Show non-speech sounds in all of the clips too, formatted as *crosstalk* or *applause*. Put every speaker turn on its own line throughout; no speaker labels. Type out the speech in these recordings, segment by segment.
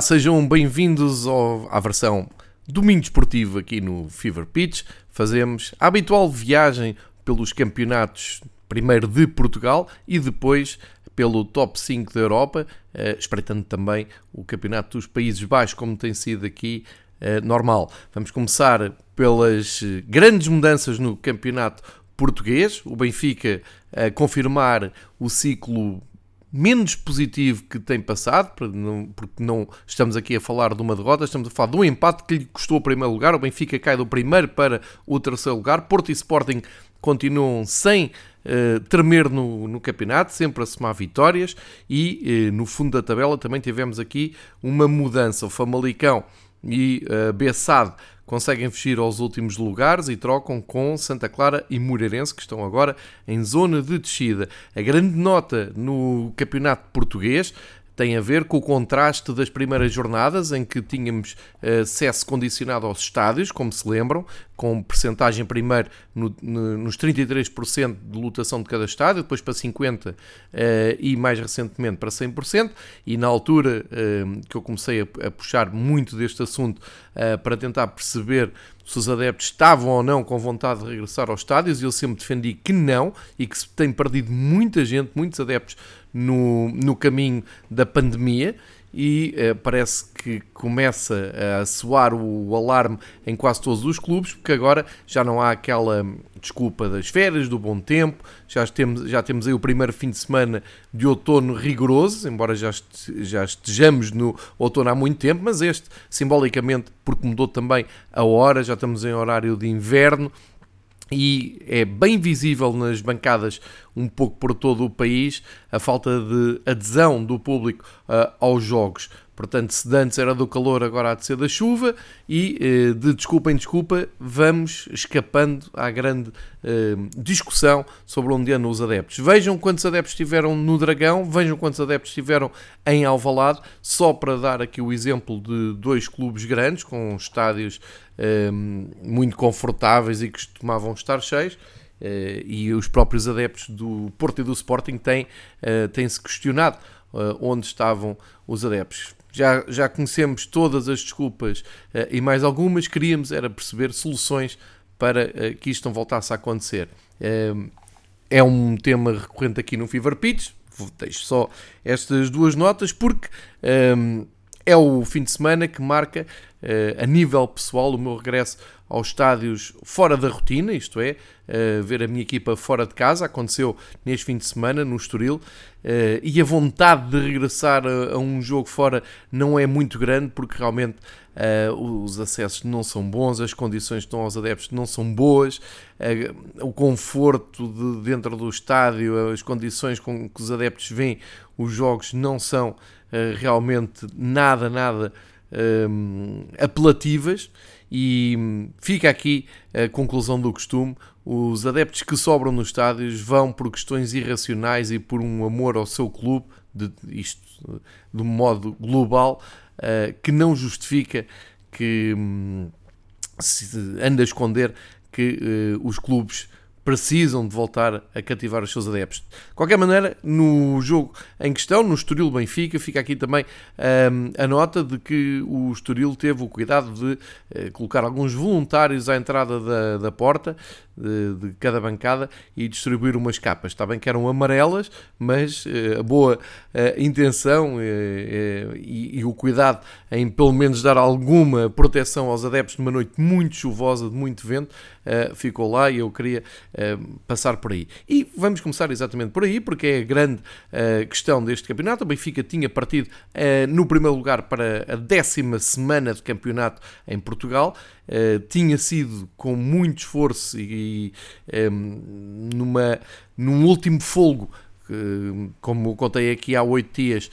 Olá, sejam bem-vindos à versão domingo esportivo aqui no Fever Pitch. Fazemos a habitual viagem pelos campeonatos, primeiro de Portugal e depois pelo top 5 da Europa, eh, espreitando também o campeonato dos Países Baixos, como tem sido aqui eh, normal. Vamos começar pelas grandes mudanças no campeonato português. O Benfica a confirmar o ciclo menos positivo que tem passado, porque não estamos aqui a falar de uma derrota, estamos a falar de um empate que lhe custou o primeiro lugar. O Benfica cai do primeiro para o terceiro lugar. Porto e Sporting continuam sem uh, tremer no, no, campeonato, sempre a somar vitórias. E uh, no fundo da tabela também tivemos aqui uma mudança. O Famalicão e uh, Bessade conseguem fugir aos últimos lugares e trocam com Santa Clara e Moreirense, que estão agora em zona de descida. A grande nota no campeonato português tem a ver com o contraste das primeiras jornadas em que tínhamos eh, acesso condicionado aos estádios, como se lembram, com percentagem primeiro no, no, nos 33% de lotação de cada estádio, depois para 50% eh, e mais recentemente para 100%, e na altura eh, que eu comecei a, a, puxar muito deste assunto para tentar perceber se os adeptos estavam ou não com vontade de regressar aos estádios, e eu sempre defendi que não, e que se tem perdido muita gente, muitos adeptos no, no caminho da pandemia e uh, parece que começa a soar o alarme em quase todos os clubes, porque agora já não há aquela desculpa das férias, do bom tempo, já temos, já temos aí o primeiro fim de semana de outono rigoroso, embora já, este, já estejamos no outono há muito tempo, mas este simbolicamente, porque mudou também a hora, já estamos em horário de inverno, e é bem visível nas bancadas um pouco por todo o país a falta de adesão do público uh, aos jogos. Portanto, se antes era do calor, agora há de ser da chuva e uh, de desculpa em desculpa vamos escapando à grande uh, discussão sobre onde andam os adeptos. Vejam quantos adeptos estiveram no Dragão, vejam quantos adeptos estiveram em Alvalade, só para dar aqui o exemplo de dois clubes grandes com estádios muito confortáveis e que costumavam estar cheios. E os próprios adeptos do Porto e do Sporting têm, uh, têm-se questionado uh, onde estavam os adeptos. Já, já conhecemos todas as desculpas e mais algumas, queríamos era perceber soluções para que isto não voltasse a acontecer. é um tema recorrente aqui no Fever Pitch, deixo só estas duas notas, porque é o fim de semana que marca, a nível pessoal, o meu regresso aos estádios fora da rotina, isto é, uh, ver a minha equipa fora de casa. Aconteceu neste fim de semana, no Estoril, uh, e a vontade de regressar a, a, um jogo fora não é muito grande, porque realmente os acessos não são bons, as condições que estão aos adeptos não são boas, o conforto de dentro do estádio, as condições com que os adeptos veem os jogos não são realmente nada, nada ehm, apelativas. E hum, fica aqui a conclusão do costume: os adeptos que sobram nos estádios vão por questões irracionais e por um amor ao seu clube, de, isto de um modo global, uh, que não justifica que um, se anda a esconder que uh, os clubes precisam de voltar a cativar os seus adeptos. De qualquer maneira, no jogo em questão, no Estoril Benfica, fica aqui também um, a nota de que o Estoril teve o cuidado de uh, colocar alguns voluntários à entrada da, da porta de, de, cada bancada e distribuir umas capas. Está bem que eram amarelas, mas uh, a boa uh, intenção e, e o cuidado em pelo menos dar alguma proteção aos adeptos numa noite muito chuvosa, de muito vento, ficou lá e eu queria passar por aí. E vamos começar exatamente por aí, porque é a grande uh, questão deste campeonato. O Benfica tinha partido uh, no primeiro lugar para a décima semana de campeonato em Portugal. Uh, tinha sido com muito esforço e, um, numa, num último folgo como contei aqui há oito dias,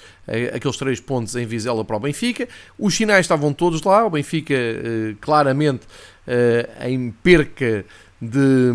aqueles três pontos em Vizela para o Benfica. Os sinais estavam todos lá, o Benfica claramente em perca de,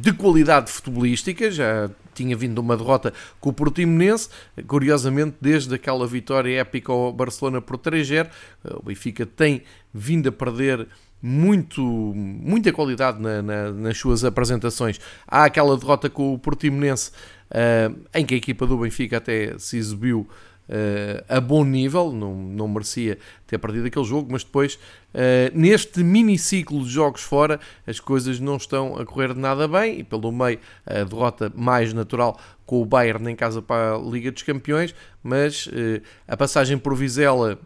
de qualidade futebolística, já tinha vindo uma derrota com o Portimonense, curiosamente desde aquela vitória épica ao Barcelona por 3-0, o Benfica tem vindo a perder muito, muita qualidade na, na, nas suas apresentações. Há aquela derrota com o Portimonense, uh, em que a equipa do Benfica até se exibiu uh, a bom nível, não, não merecia ter perdido aquele jogo, mas depois, uh, neste miniciclo de jogos fora, as coisas não estão a correr nada bem e pelo meio a derrota mais natural com o Bayern em casa para a Liga dos Campeões, mas uh, a passagem por Vizela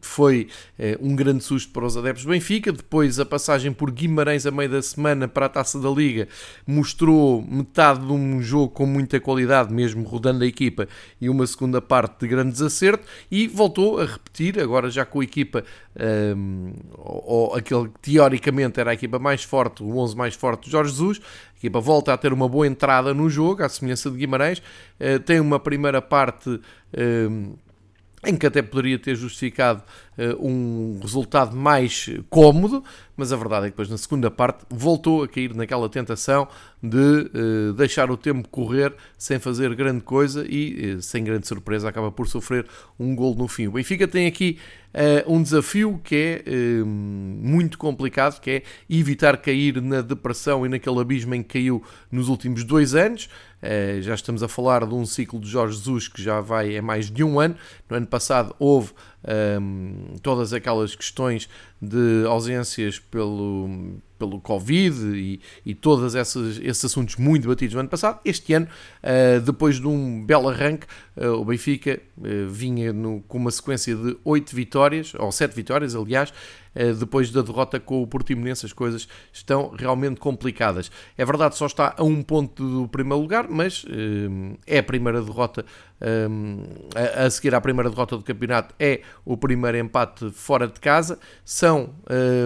foi uh, um grande susto para os adeptos do Benfica. Depois, a passagem por Guimarães a meio da semana para a taça da Liga mostrou metade de um jogo com muita qualidade, mesmo rodando a equipa, e uma segunda parte de grande desacerto. E voltou a repetir, agora já com a equipa, um, ou, ou aquele que teoricamente era a equipa mais forte, o 11 mais forte de Jorge Jesus a equipa volta a ter uma boa entrada no jogo, à semelhança de Guimarães. Uh, tem uma primeira parte uh, em que até poderia ter justificado uh, um resultado mais cómodo, mas a verdade é que depois na segunda parte voltou a cair naquela tentação de uh, deixar o tempo correr sem fazer grande coisa e, uh, sem grande surpresa, acaba por sofrer um gol no fim. O Benfica tem aqui um desafio que é muito complicado, que é evitar cair na depressão e naquele abismo em que caiu nos últimos dois anos. Já estamos a falar de um ciclo de Jorge Jesus que já vai é mais de um ano. No ano passado houve um, todas aquelas questões de ausências pelo, pelo Covid e, e todos esses, assuntos muito debatidos no ano passado. Este ano, uh, depois de um belo arranque, uh, o Benfica uh, vinha no, com uma sequência de oito vitórias, ou sete vitórias, aliás, depois da derrota com o Portimonense, as coisas estão realmente complicadas. É verdade, só está a um ponto do primeiro lugar, mas é a primeira derrota a, a seguir à primeira derrota do campeonato, é o primeiro empate fora de casa. São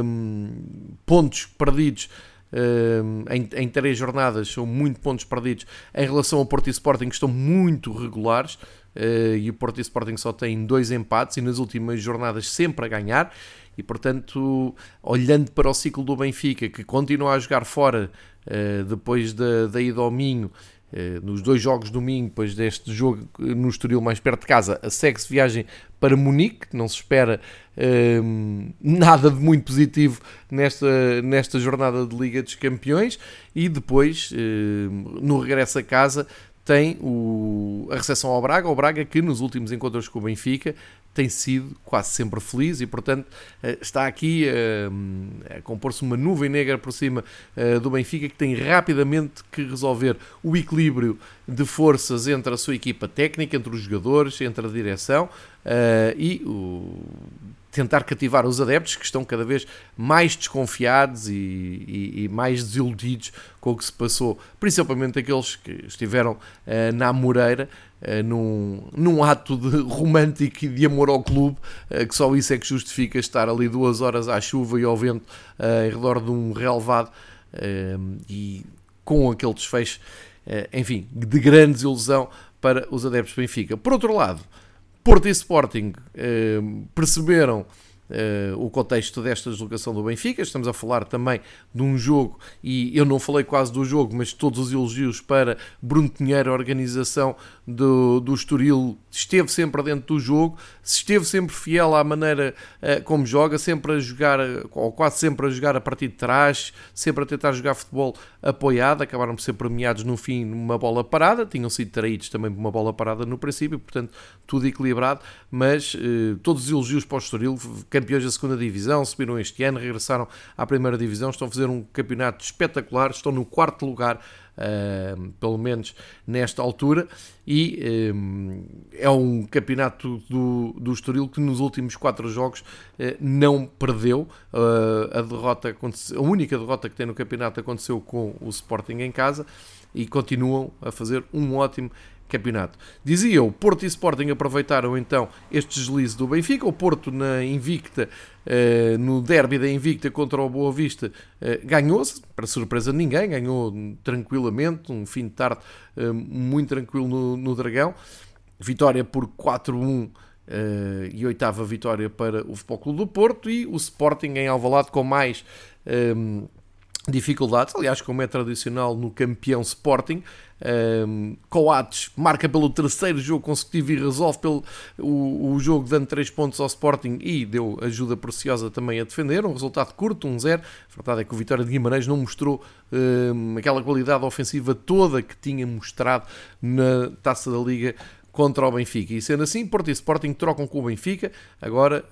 um, pontos perdidos um, em, em, três jornadas, são muito pontos perdidos em relação ao Porto e Sporting, que estão muito regulares. Uh, e o Porto e Sporting só têm dois empates e nas últimas jornadas sempre a ganhar. E portanto, olhando para o ciclo do Benfica, que continua a jogar fora uh, depois da, da ida ao Minho eh, nos dois jogos domingo, depois deste jogo no Estoril mais perto de casa, segue-se viagem para Munique, não se espera ehm, nada de muito positivo nesta, nesta jornada de Liga dos Campeões, e depois, ehm, no regresso a casa, tem o, a recepção ao Braga, o Braga que nos últimos encontros com o Benfica tem sido quase sempre feliz e, portanto, eh, está aqui a, a compor-se uma nuvem negra por cima eh, do Benfica que tem rapidamente que resolver o equilíbrio de forças entre a sua equipa técnica, entre os jogadores, entre a direção e o tentar cativar os adeptos que estão cada vez mais desconfiados e, e, e, mais desiludidos com o que se passou, principalmente aqueles que estiveram uh, na Moreira num, num ato de romântico e de amor ao clube, uh, que só isso é que justifica estar ali duas horas à chuva e ao vento em redor de um relevado e com aquele desfecho, enfim, de grande desilusão para os adeptos do Benfica. Por outro lado, Porto e Sporting eh, perceberam Uh, o contexto desta deslocação do Benfica. Estamos a falar também de um jogo, e eu não falei quase do jogo, mas todos os elogios para Bruno Pinheiro, a organização do, do Estoril, esteve sempre dentro do jogo, esteve sempre fiel à maneira uh, como joga, sempre a jogar, ou quase sempre a jogar a partir de trás, sempre a tentar jogar futebol apoiado. Acabaram por ser premiados no fim numa bola parada, tinham sido traídos também por uma bola parada no princípio, portanto, tudo equilibrado, mas uh, todos os elogios para o Estoril campeões da segunda divisão, subiram este ano, regressaram à primeira divisão, estão a fazer um campeonato espetacular, estão no quarto lugar, uh, pelo menos nesta altura, e um, é um campeonato do, do Estoril que nos últimos quatro jogos uh, não perdeu. Uh, a derrota, a única derrota que tem no campeonato aconteceu com o Sporting em casa e continuam a fazer um ótimo campeonato. Dizia o Porto e Sporting aproveitaram então este deslize do Benfica. O Porto na Invicta, uh, no derby da Invicta contra o Boa Vista, uh, ganhou-se, para surpresa de ninguém, ganhou tranquilamente, um fim de tarde uh, muito tranquilo no, no Dragão. Vitória por 4-1 Uh, e oitava vitória para o Futebol Clube do Porto e o Sporting em Alvalade com mais dificuldades, aliás como é tradicional no campeão Sporting um, Coates marca pelo terceiro jogo consecutivo e resolve pelo, o, o, jogo dando 3 pontos ao Sporting e deu ajuda preciosa também a defender. Um resultado curto, 1-0. Um a verdade é que o Vitória de Guimarães não mostrou um, aquela qualidade ofensiva toda que tinha mostrado na taça da Liga contra o Benfica. E sendo assim, Porto e Sporting trocam com o Benfica. Agora,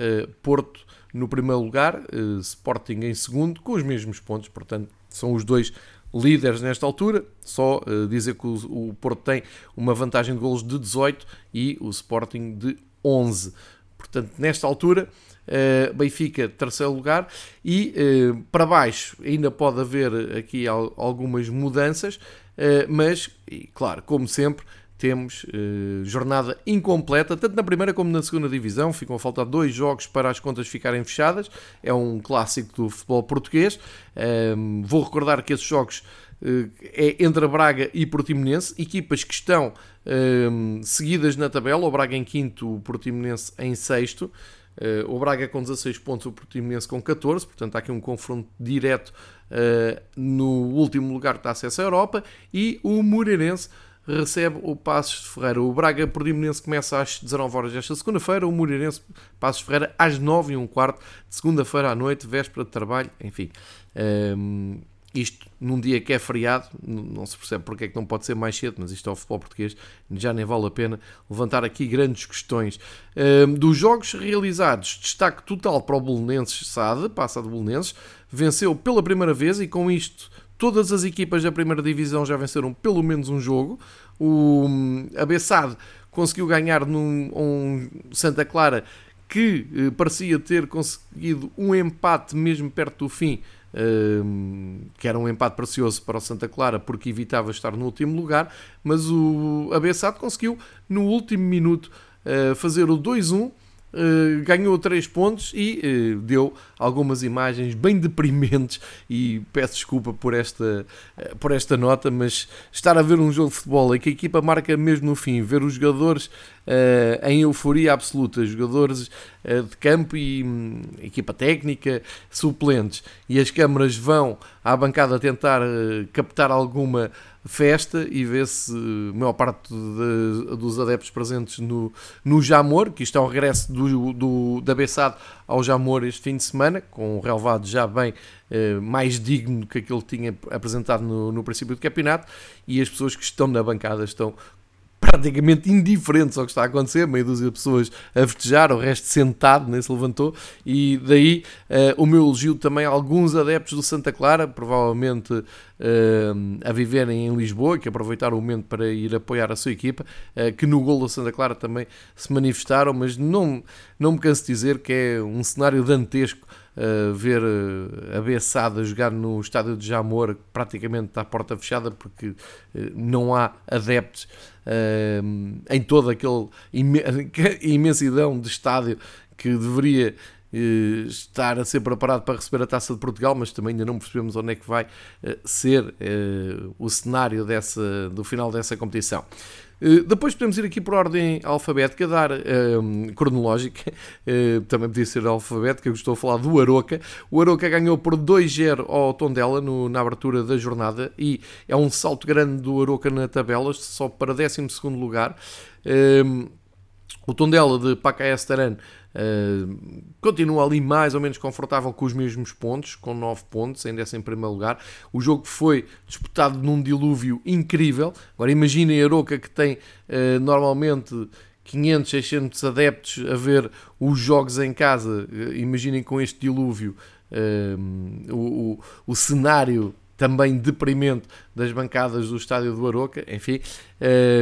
Porto no primeiro lugar, Sporting em segundo, com os mesmos pontos. Portanto, são os dois líderes nesta altura. Só uh, dizer que o, o, Porto tem uma vantagem de golos de 18 e o Sporting de 11. Portanto, nesta altura, uh, Benfica terceiro lugar e uh, para baixo ainda pode haver aqui algumas mudanças, mas, claro, como sempre, temos eh, jornada incompleta, tanto na primeira como na segunda divisão. Ficam a faltar dois jogos para as contas ficarem fechadas. É um clássico do futebol português. Um, vou recordar que esses jogos uh, é entre a Braga e Portimonense, equipas que estão um, seguidas na tabela. O Braga em quinto, o Portimonense em sexto. Uh, o Braga com 16 pontos, o Portimonense com 14, portanto há aqui um confronto direto uh, no último lugar que acesso à Europa, e o Moreirense recebe o Passos de Ferreira. O Braga Portimonense começa às 19 horas desta segunda-feira, o Moreirense Passos Ferreira às 9 e um quarto de segunda-feira à noite, véspera de trabalho, enfim. Um, isto num dia que é feriado, não se percebe porque é que não pode ser mais cedo, mas isto é o futebol português, já nem vale a pena levantar aqui grandes questões. Um, dos jogos realizados, destaque total para o Bolonenses SAD, passa de Bolonenses, venceu pela primeira vez e com isto Todas as equipas da primeira divisão já venceram pelo menos um jogo. O hum, Abessade conseguiu ganhar num um Santa Clara que eh, parecia ter conseguido um empate mesmo perto do fim, eh, que era um empate precioso para o Santa Clara porque evitava estar no último lugar, mas o Abessade conseguiu no último minuto eh, fazer o 2-1 Uh, ganhou 3 pontos e uh, deu algumas imagens bem deprimentes e peço desculpa por esta, uh, por esta nota, mas estar a ver um jogo de futebol em que a equipa marca mesmo no fim, ver os jogadores em euforia absoluta, jogadores de campo e um, equipa técnica, suplentes, e as câmaras vão à bancada tentar captar alguma festa e vê-se a maior parte de, dos adeptos presentes no, no Jamor, que isto é o regresso do, do, da Bessade ao Jamor este fim de semana, com um relevado já bem eh, mais digno que aquele que tinha apresentado no, no princípio do campeonato, e as pessoas que estão na bancada estão praticamente indiferentes ao que está a acontecer, meio dúzia de pessoas a festejar, o resto sentado, nem se levantou, e daí uh, o meu elogio também a alguns adeptos do Santa Clara, provavelmente uh, a viverem em Lisboa, que aproveitaram o momento para ir apoiar a sua equipa, uh, que no gol do Santa Clara também se manifestaram, mas não, não me canso de dizer que é um cenário dantesco Ver uh, a Bessada jogar no estádio de Jamor, praticamente está porta fechada porque uh, não há adeptos em toda aquela *laughs* imensidão de estádio que deveria eh, estar a ser preparado para receber a Taça de Portugal, mas também ainda não percebemos onde é que vai eh, ser eh, o cenário dessa, do final dessa competição. Depois podemos ir aqui por ordem alfabética, dar um, cronológica, uh, *laughs* também podia ser alfabética, estou a falar do Aroca. O Aroca ganhou por 2-0 ao Tondela no, na abertura da jornada e é um salto grande do Aroca na tabela, só para 12 lugar. Um, o Tondela de Pacaés Taran uh, continua ali mais ou menos confortável com os mesmos pontos, com 9 pontos, ainda é em primeiro lugar. O jogo foi disputado num dilúvio incrível. Agora imaginem a Aroca que tem uh, normalmente 500, 600 adeptos a ver os jogos em casa. Uh, imaginem com este dilúvio o, o, o cenário também deprimente das bancadas do estádio do Aroca, enfim,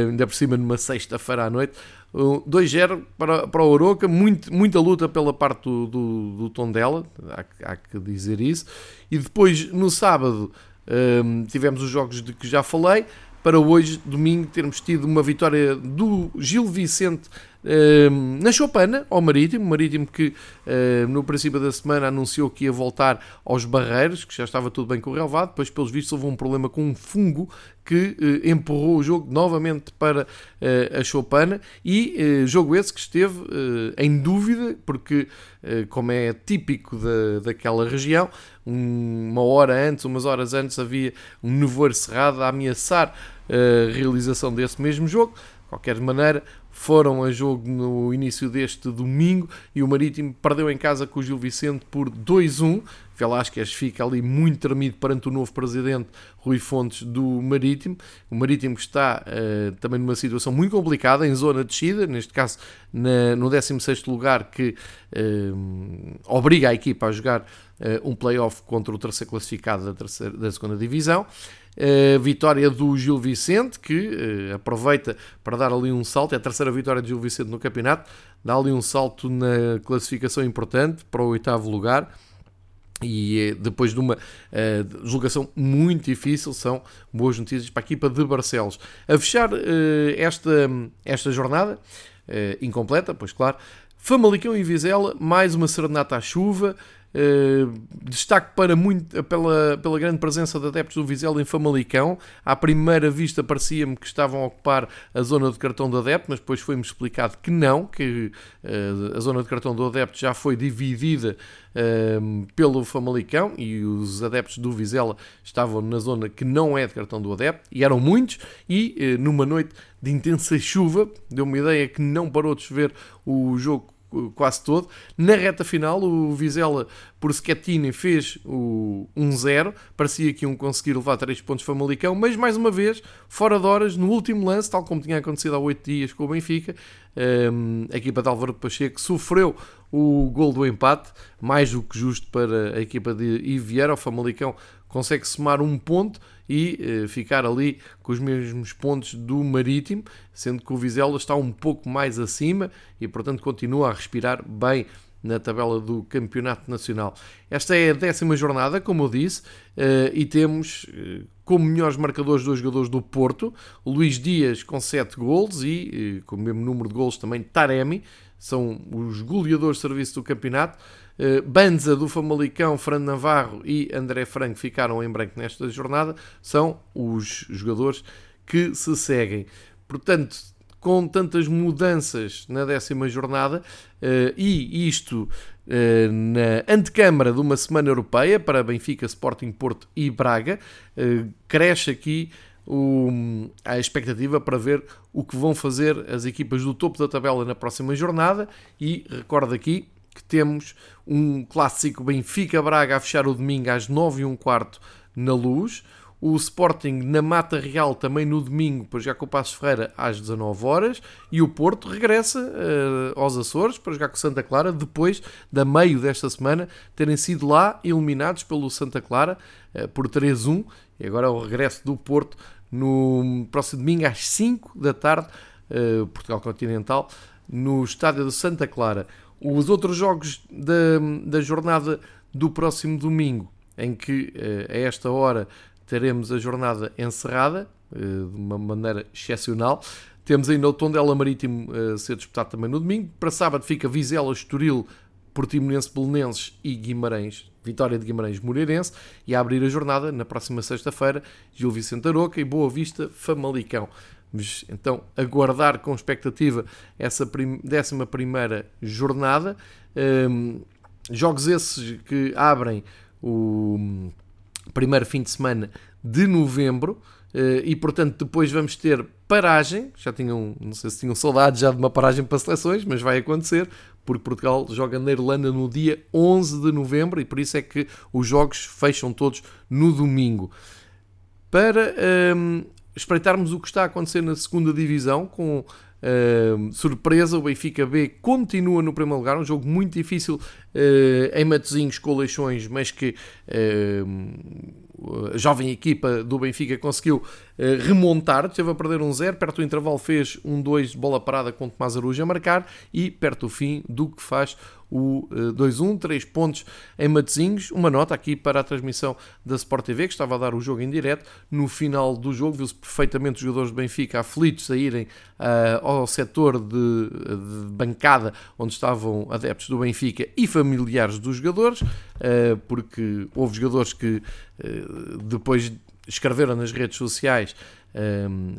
ainda por cima numa sexta-feira à noite. Uh, 2-0 para, para o Aroca, muito, muita luta pela parte do, do, do Tondela, há, há, que dizer isso. E depois, no sábado, uh, tivemos os jogos de que já falei, para hoje, domingo, termos tido uma vitória do Gil Vicente na Chopana, ao Marítimo, Marítimo que ehm, no princípio da semana anunciou que ia voltar aos Barreiros, que já estava tudo bem com o relevado, depois pelos vistos houve um problema com um fungo que eh, empurrou o jogo novamente para eh, a Chopana e eh, jogo esse que esteve em dúvida, porque como é típico da, daquela região, uma hora antes, umas horas antes havia um nevoeiro cerrado a ameaçar a realização desse mesmo jogo. Qualquer maneira, foram a jogo no início deste domingo e o Marítimo perdeu em casa com o Gil Vicente por 2-1. Velasquez fica ali muito tremido perante o novo presidente Rui Fontes do Marítimo. O Marítimo está uh, também numa situação muito complicada, em zona de descida, neste caso na, no 16 lugar, que uh, obriga a equipa a jogar uh, um play-off contra o terceiro classificado da, terceira, da segunda divisão. Uh, vitória do Gil Vicente, que uh, aproveita para dar ali um salto, é a terceira vitória do Gil Vicente no campeonato, dá ali um salto na classificação importante para o oitavo lugar. E uh, depois de uma deslocação muito difícil, são boas notícias para a equipa de Barcelos. A fechar esta, esta jornada, incompleta, pois claro, Famalicão e Vizela, mais uma serenata à chuva. Uh, destaque para muito, pela, pela grande presença de adeptos do Vizela em Famalicão. À primeira vista parecia-me que estavam a ocupar a zona de cartão do adepto, mas depois foi-me explicado que não, que uh, a zona de cartão do adepto já foi dividida uh, pelo Famalicão e os adeptos do Vizela estavam na zona que não é de cartão do adepto, e eram muitos, e numa noite de intensa chuva, deu uma ideia que não parou de chover o jogo quase todo. Na reta final, o Vizela, por Schettini, fez o 1-0. Parecia que iam conseguir levar 3 pontos Famalicão, mas mais uma vez, fora de horas, no último lance, tal como tinha acontecido há 8 dias com o Benfica, ehm, a equipa de Álvaro Pacheco sofreu o gol do empate, mais do que justo para a equipa de Ivieira. O Famalicão consegue somar um ponto e eh, ficar ali com os mesmos pontos do Marítimo, sendo que o Vizela está um pouco mais acima e, portanto, continua a respirar bem na tabela do Campeonato Nacional. Esta é a décima jornada, como eu disse, eh, e temos eh, como melhores marcadores dois jogadores do Porto, Luís Dias com 7 gols e com o mesmo número de gols também Taremi, são os goleadores de serviço do campeonato. Eh, Banza do Famalicão, Fernando Navarro e André Franco ficaram em branco nesta jornada. São os jogadores que se seguem. Portanto, com tantas mudanças na décima jornada eh, e isto eh, na antecâmara de uma semana europeia para Benfica, Sporting, Porto e Braga, cresce aqui a expectativa para ver o que vão fazer as equipas do topo da tabela na próxima jornada e recordo aqui temos um clássico Benfica-Braga a fechar o domingo às 9 e um quarto na Luz, o Sporting na Mata Real também no domingo, para jogar com o Passos Ferreira às 19 horas. E o Porto regressa uh, aos Açores para jogar com o Santa Clara depois da meio desta semana terem sido lá eliminados pelo Santa Clara uh, por 3-1 e agora é o regresso do Porto no próximo domingo às 5 da tarde, uh, Portugal Continental, no estádio de Santa Clara. Os outros jogos da, da jornada do próximo domingo, em que uh, a esta hora teremos a jornada encerrada, uh, de uma maneira excepcional. Temos ainda o Tondela Marítimo a ser disputado também no domingo. Para sábado fica Vizela, Estoril, Portimonense, Belenenses e Guimarães Vitória de Guimarães Moreirense e a abrir a jornada na próxima sexta-feira Gil Vicente Aroca e Boa Vista Famalicão. Vamos então aguardar com expectativa essa prim 11 primeira jornada. Um, jogos esses que abrem o primeiro fim de semana de novembro. Uh, e portanto depois vamos ter paragem, já tinham, não sei se tinham saudades já de uma paragem para seleções, mas vai acontecer, porque Portugal joga na Irlanda no dia 11 de novembro e por isso é que os jogos fecham todos no domingo. Para um, espreitarmos o que está a acontecer na segunda divisão, com Uh, surpresa, o Benfica B continua no primeiro lugar, um jogo muito difícil uh, em Matosinhos com Leixões, mas que uh, a jovem equipa do Benfica conseguiu eh, remontar, teve a perder um zero, perto do intervalo fez um 2 de bola parada com Tomás Aruja a marcar e perto do fim do que faz o 2-1, eh, 3 pontos em Matosinhos. Uma nota aqui para a transmissão da Sport TV, que estava a dar o jogo em direto. No final do jogo, viu-se perfeitamente os jogadores do Benfica aflitos a irem uh, ao setor de, de, bancada onde estavam adeptos do Benfica e familiares dos jogadores, uh, porque houve jogadores que uh, depois escreveram nas redes sociais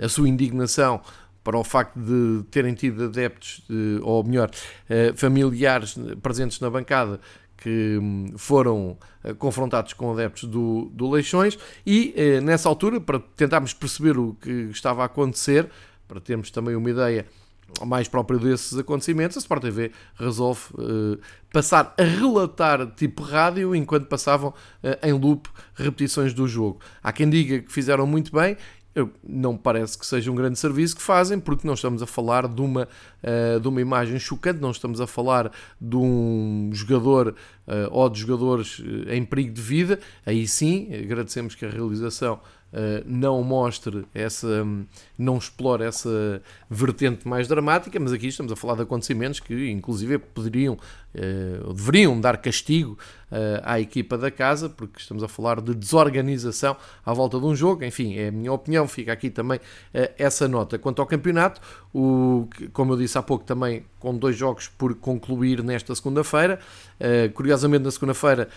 a sua indignação para o facto de terem tido adeptos, ou melhor, eh, familiares presentes na bancada que hum, foram eh, confrontados com adeptos do, do Leixões e eh, nessa altura, para tentarmos perceber o que estava a acontecer, para termos também uma ideia mais próprio desses acontecimentos, a Sport TV resolve passar a relatar tipo rádio enquanto passavam em loop repetições do jogo. Há quem diga que fizeram muito bem, eu, não parece que seja um grande serviço que fazem, porque não estamos a falar de uma, uh, de uma imagem chocante, não estamos a falar de um jogador uh, ou de jogadores em perigo de vida. Aí sim, agradecemos que a realização uh, não mostre essa, não explore essa vertente mais dramática, mas aqui estamos a falar de acontecimentos que, inclusive, poderiam uh, deveriam dar castigo uh, à equipa da casa, porque estamos a falar de desorganização à volta de um jogo. Enfim, é a minha opinião, fica aqui também essa nota. Quanto ao campeonato, o, como eu disse há pouco, também com dois jogos por concluir nesta segunda-feira. curiosamente, na segunda-feira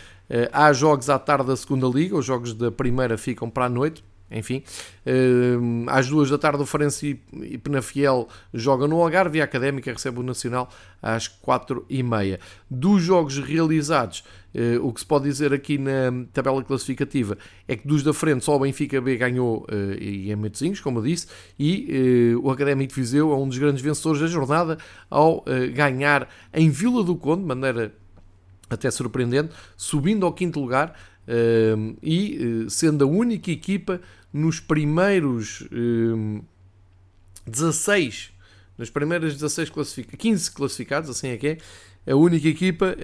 há jogos à tarde da segunda liga, os jogos da primeira ficam para a noite enfim, uh, às duas da tarde o Farense e Penafiel jogam no Algarve e a Académica recebe o Nacional às quatro e meia. Dos jogos realizados, uh, o que se pode dizer aqui na tabela classificativa é que dos da frente só o Benfica B ganhou uh, e é Matosinhos, como eu disse, e o Académico de Viseu é um dos grandes vencedores da jornada ao ganhar em Vila do Conde, de maneira até surpreendente, subindo ao quinto lugar Uh, e sendo a única equipa nos primeiros uh, 16, nas primeiras 16 classificados, 15 classificados, assim é que é, a única equipa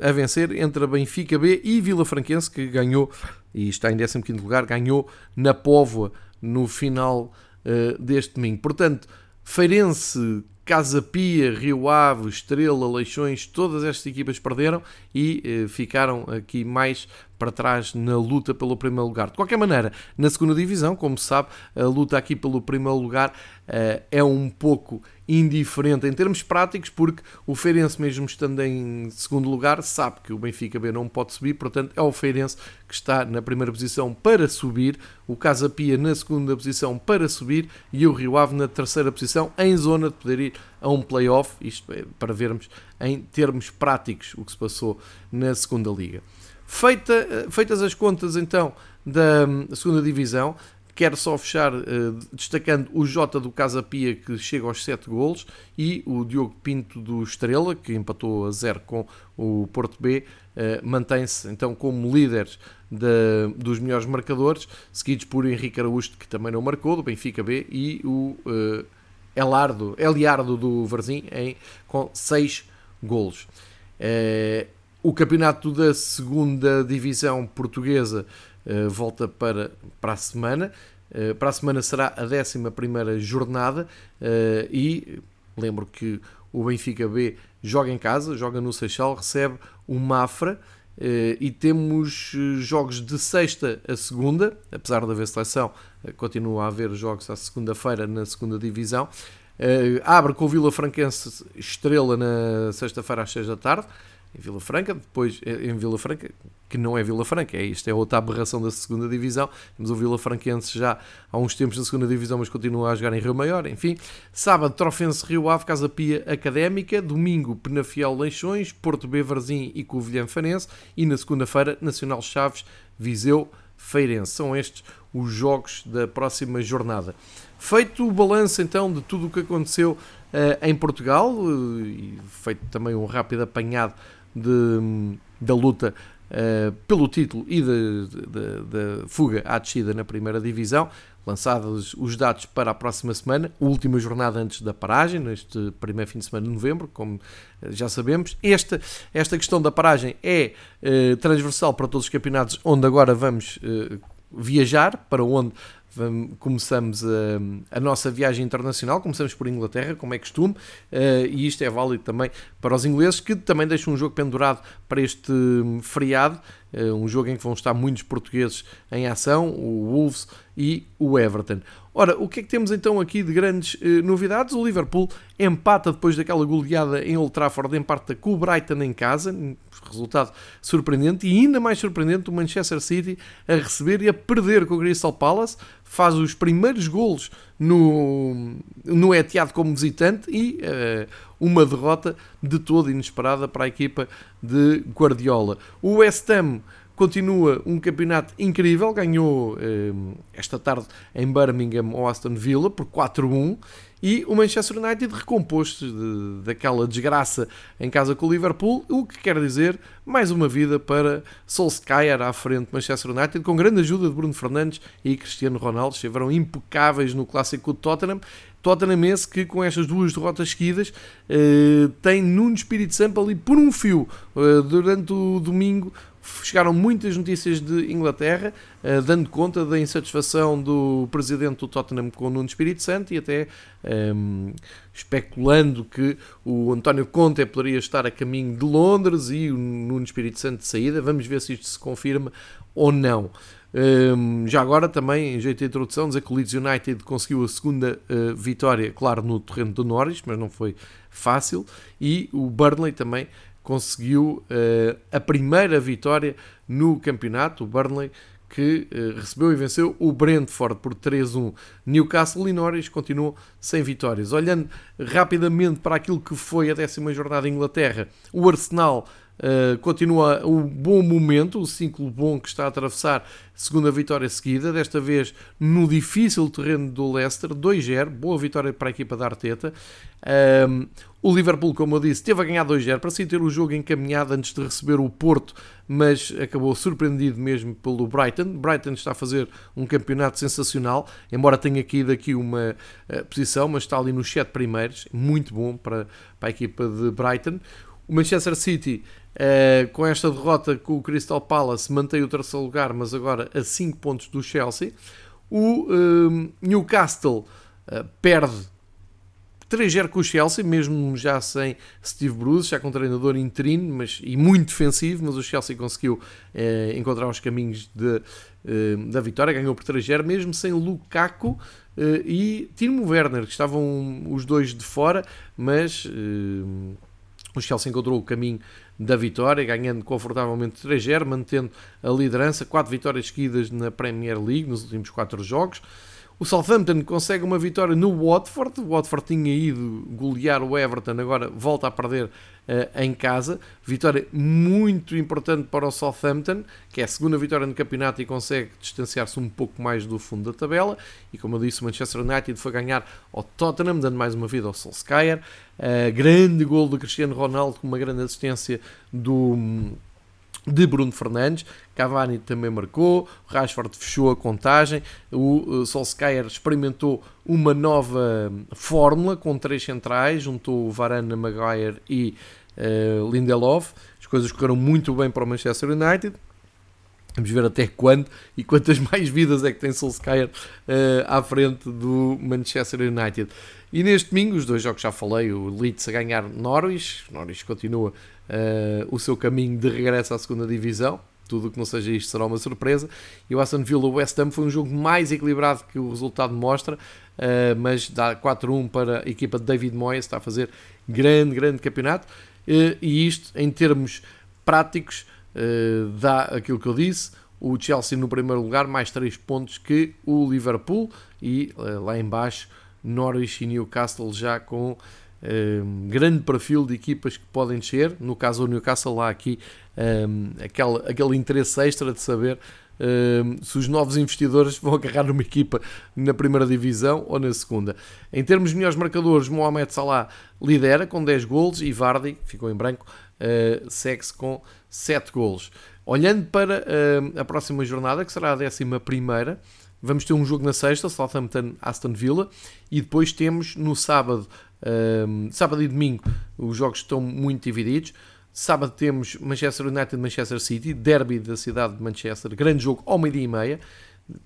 a vencer entre a Benfica B e Vila Franquense, que ganhou, e está em 15 lugar, ganhou na Póvoa no final eh, deste domingo. Portanto, Feirense, Casa Pia, Rio Ave, Estrela, Leixões, todas estas equipas perderam e eh, ficaram aqui mais para trás na luta pelo primeiro lugar. De qualquer maneira, na segunda divisão, como se sabe, a luta aqui pelo primeiro lugar eh, é um pouco indiferente em termos práticos, porque o Feirense, mesmo estando em segundo lugar, sabe que o Benfica B não pode subir, portanto é o Feirense que está na primeira posição para subir, o Casa Pia na segunda posição para subir e o Rio Ave na terceira posição, em zona de poder ir a um play-off, isto é, para vermos em termos práticos o que se passou na segunda liga. Feita, eh, feitas as contas então da hum, segunda divisão, Quero só fechar uh, destacando o Jota do Casa Pia, que chega aos 7 golos, e o Diogo Pinto do Estrela, que empatou a 0 com o Porto B, uh, mantém-se então como líderes de, dos melhores marcadores, seguidos por Henrique Araújo, que também não marcou, do Benfica B, e o uh, Elardo, Eliardo do Varzim, em, com 6 golos. Uh, o campeonato da segunda divisão portuguesa uh, volta para, para a semana. Uh, para a semana será a 11 jornada uh, e lembro que o Benfica B joga em casa, joga no Seixal, recebe o Mafra e temos jogos de sexta a segunda, apesar de haver seleção, continua a haver jogos à segunda-feira na segunda divisão. abre com o Vila Franquense Estrela na sexta-feira às 6 da tarde em Vila Franca, depois eh, em Vila Franca, que não é Vila Franca, é isto, é outra aberração da segunda divisão. Temos o Vila Franquense já há uns tempos na segunda divisão, mas continua a jogar em Rio Maior, enfim. Sábado, Trofense Rio Ave, Casa Pia Académica. Domingo, Penafiel Leixões, Porto B Varzim e Covilhã Fanense. E na segunda-feira, Nacional Chaves, Viseu Feirense. São estes os jogos da próxima jornada. Feito o balanço então de tudo o que aconteceu uh, em Portugal, uh, e feito também um rápido apanhado de, da luta uh, pelo título e da fuga à descida na primeira divisão. Lançados os dados para a próxima semana, última jornada antes da paragem, neste primeiro fim de semana de novembro, como eh, já sabemos. Esta, esta questão da paragem é uh, transversal para todos os campeonatos, onde agora vamos viajar, para onde começamos a, a, nossa viagem internacional, começamos por Inglaterra, como é costume, uh, e isto é válido também para os ingleses, que também deixam um jogo pendurado para este hum, feriado, uh, um jogo em que vão estar muitos portugueses em ação, o Wolves e o Everton. Ora, o que é que temos então aqui de grandes uh, novidades? O Liverpool empata depois daquela goleada em Old Trafford, empata com o Brighton em casa, resultado surpreendente, e ainda mais surpreendente o Manchester City a receber e a perder com o Crystal Palace, faz os primeiros golos no, no Etihad como visitante e uh, uma derrota de todo inesperada para a equipa de Guardiola. O West Ham continua um campeonato incrível, ganhou uh, esta tarde em Birmingham ao Aston Villa por 4-1 E o Manchester United recompôs-se de, daquela desgraça em casa com o Liverpool, o que quer dizer mais uma vida para Solskjaer à frente do Manchester United, com grande ajuda de Bruno Fernandes e Cristiano Ronaldo, estiveram impecáveis no clássico do Tottenham. Tottenham esse que com estas duas derrotas seguidas eh, tem Nuno Espírito Santo ali por um fio eh, durante o domingo chegaram muitas notícias de Inglaterra, uh, dando conta da insatisfação do presidente do Tottenham com o Nuno Espírito Santo e até um, ehm, especulando que o António Conte poderia estar a caminho de Londres e o Nuno Espírito Santo de saída. Vamos ver se isto se confirma ou não. Um, já agora também, em jeito de introdução, dizer que o Leeds United conseguiu a segunda uh, vitória, claro, no terreno do Norris, mas não foi fácil, e o Burnley também conseguiu uh, a primeira vitória no campeonato, o Burnley, que uh, recebeu e venceu o Brentford por 3-1. Newcastle e Norwich continuam sem vitórias. Olhando rapidamente para aquilo que foi a décima jornada em Inglaterra, o Arsenal Uh, continua o bom momento, o ciclo bom que está a atravessar, segunda vitória seguida, desta vez no difícil terreno do Leicester, 2-0, boa vitória para a equipa da Arteta. Um, o Liverpool, como eu disse, teve a ganhar 2-0 para se ter o jogo encaminhado antes de receber o Porto, mas acabou surpreendido mesmo pelo Brighton. Brighton está a fazer um campeonato sensacional, embora tenha caído aqui uma uh, posição, mas está ali nos 7 primeiros, muito bom para, para a equipa de Brighton. O Manchester City Uh, com esta derrota com o Crystal Palace mantém o terceiro lugar, mas agora a 5 pontos do Chelsea. O uh, Newcastle uh, perde 3-0 com o Chelsea, mesmo já sem Steve Bruce, já com treinador interino mas, e muito defensivo, mas o Chelsea conseguiu encontrar os caminhos de, da vitória, ganhou por 3-0, mesmo sem Lukaku e Timo Werner, que estavam os dois de fora, mas o Chelsea encontrou o caminho da vitória, ganhando confortavelmente 3-0, mantendo a liderança, 4 vitórias seguidas na Premier League nos últimos 4 jogos. O Southampton consegue uma vitória no Watford. O Watford tinha ido golear o Everton, agora volta a perder uh, em casa. Vitória muito importante para o Southampton, que é a segunda vitória no campeonato e consegue distanciar-se um pouco mais do fundo da tabela. E como eu disse, o Manchester United foi ganhar ao Tottenham, dando mais uma vida ao Solskjaer. Uh, grande gol do Cristiano Ronaldo, com uma grande assistência do de Bruno Fernandes. Cavani também marcou, Rashford fechou a contagem, o Solskjaer experimentou uma nova fórmula com três centrais, juntou Varane, Maguire e uh, Lindelof. As coisas correram muito bem para o Manchester United. Vamos ver até quando e quantas *laughs* mais vidas é que tem Solskjaer uh, à frente do Manchester United. E neste domingo, os dois jogos já falei, o Leeds a ganhar Norwich, Norwich continua uh, o seu caminho de regresso à segunda divisão. Tudo o que não seja isto será uma surpresa. E o Aston Villa West Ham foi um jogo mais equilibrado que o resultado mostra, uh, mas dá 4-1 para a equipa de David Moyes, está a fazer grande, grande campeonato. Uh, e isto, em termos práticos, dá aquilo que eu disse. O Chelsea no primeiro lugar, mais 3 pontos que o Liverpool, e lá embaixo Norwich e Newcastle já com um, grande perfil de equipas que podem descer. No caso do Newcastle, lá aqui um, aquele, aquele interesse extra de saber um, se os novos investidores *laughs* vão agarrar uma equipa na primeira divisão ou na segunda. Em termos de melhores marcadores, Mohamed Salah lidera com 10 golos e Vardy, ficou em branco, uh, segue-se com 7 golos. Olhando para uh, a próxima jornada, que será a 11 primeira, vamos ter um jogo na sexta, Southampton-Aston Villa, e depois temos no sábado um, sábado e domingo os jogos estão muito divididos. Sábado temos Manchester United Manchester City, derby da cidade de Manchester, grande jogo ao meio-dia e meia,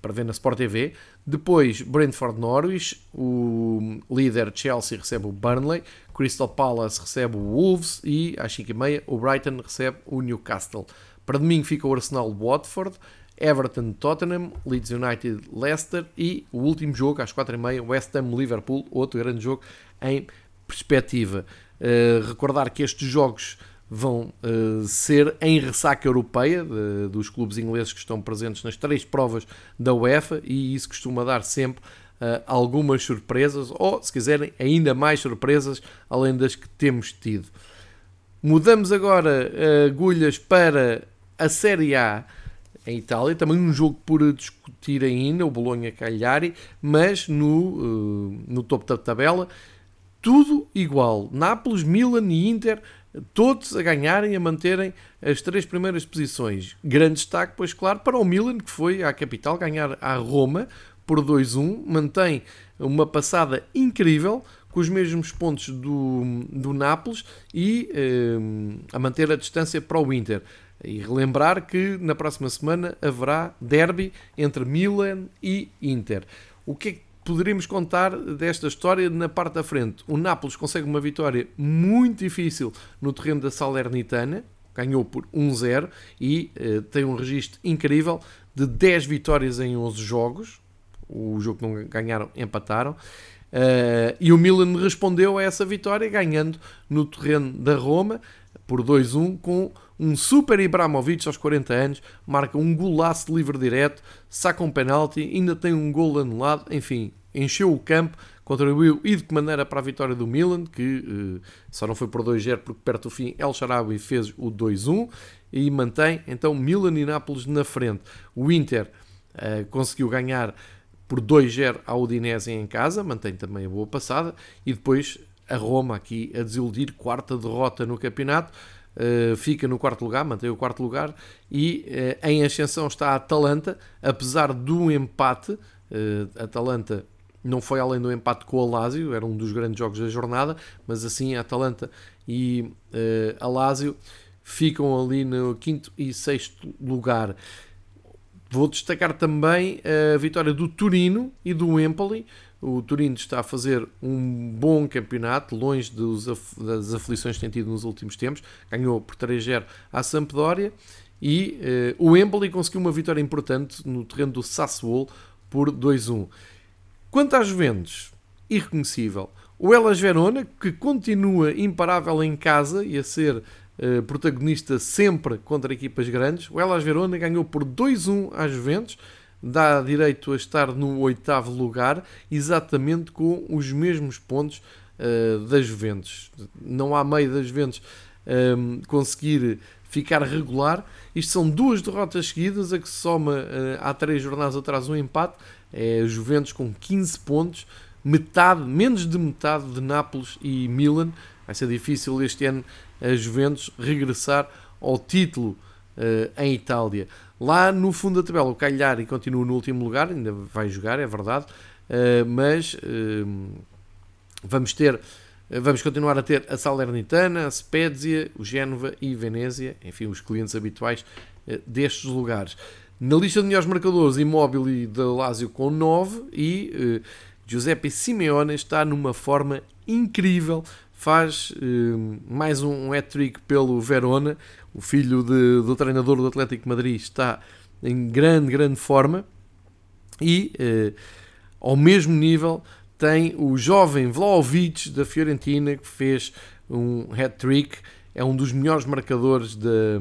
para ver na Sport TV. Depois Brentford Norwich, o líder Chelsea recebe o Burnley, Crystal Palace recebe o Wolves e às 5h30 o Brighton recebe o Newcastle. Para domingo fica o Arsenal Watford, Everton Tottenham, Leeds United Leicester e o último jogo às 4h30 West Ham Liverpool, outro grande jogo em perspectiva. Uh, recordar que estes jogos vão uh, ser em ressaca europeia de, dos clubes ingleses que estão presentes nas três provas da UEFA e isso costuma dar sempre uh, algumas surpresas ou, se quiserem, ainda mais surpresas além das que temos tido. Mudamos agora agulhas para a Série A em Itália. Também um jogo por discutir ainda, o Bolonha-Cagliari, mas no, no topo da tabela, tudo igual. Nápoles, Milan e Inter, todos a ganharem, a manterem as três primeiras posições. Grande destaque, pois claro, para o Milan, que foi à capital ganhar a Roma por 2-1, mantém uma passada incrível, com os mesmos pontos do, do Nápoles e eh, a manter a distância para o Inter. E relembrar que na próxima semana haverá derby entre Milan e Inter. O que é que poderíamos contar desta história na parte da frente? O Nápoles consegue uma vitória muito difícil no terreno da Salernitana, ganhou por 1-0 e eh, tem um registro incrível de 10 vitórias em 11 jogos. O jogo que não ganharam, empataram. Uh, e o Milan respondeu a essa vitória ganhando no terreno da Roma por 2-1 com um super Ibrahimovic aos 40 anos, marca um golaço de livre direto, saca um penalti, ainda tem um gol anulado, enfim, encheu o campo, contribuiu e de que maneira para a vitória do Milan, que uh, só não foi por 2-0 porque perto do fim El Sharawi fez o 2-1 e mantém então Milan e Nápoles na frente. O Inter uh, conseguiu ganhar por 2-0 ao Udinese em casa, mantém também a boa passada, e depois a Roma aqui a desiludir, quarta derrota no campeonato, uh, fica no quarto lugar, mantém o quarto lugar, e uh, em ascensão está a Atalanta, apesar do empate, uh, Atalanta não foi além do empate com o Lazio, era um dos grandes jogos da jornada, mas assim a Atalanta e uh, a Lazio ficam ali no quinto e sexto lugar. Vou destacar também a vitória do Turino e do Empoli, o Turino está a fazer um bom campeonato, longe dos, das aflições que tem tido nos últimos tempos. Ganhou por 3-0 à Sampdoria e uh, o Empoli conseguiu uma vitória importante no terreno do Sassuolo por 2-1. Quanto às Juventus, irreconhecível. O Elas Verona, que continua imparável em casa e a ser uh, protagonista sempre contra equipas grandes. O Elas Verona ganhou por 2-1 às Juventus dá direito a estar no oitavo lugar, exatamente com os mesmos pontos uh, das Juventus. Não há meio das Juventus um, ehm, conseguir ficar regular. Isto são duas derrotas seguidas, a que se soma uh, há três jornadas atrás um empate. É Juventus com 15 pontos, metade, menos de metade de Nápoles e Milan. Vai ser difícil este ano a Juventus regressar ao título em Itália. Lá no fundo da tabela, o Cagliari continua no último lugar, ainda vai jogar, é verdade, uh, mas uh, vamos ter. Vamos continuar a ter a Salernitana, a Spezia, o Génova e Venezia, enfim, os clientes habituais destes lugares. Na lista de melhores marcadores, Immobile da Lazio com 9 e Giuseppe Simeone está numa forma incrível, faz mais um hat-trick pelo Verona, o filho de, do treinador do Atlético de Madrid está em grande, grande forma e eh, ao mesmo nível tem o jovem Vlaovic da Fiorentina que fez um hat-trick, é um dos melhores marcadores de,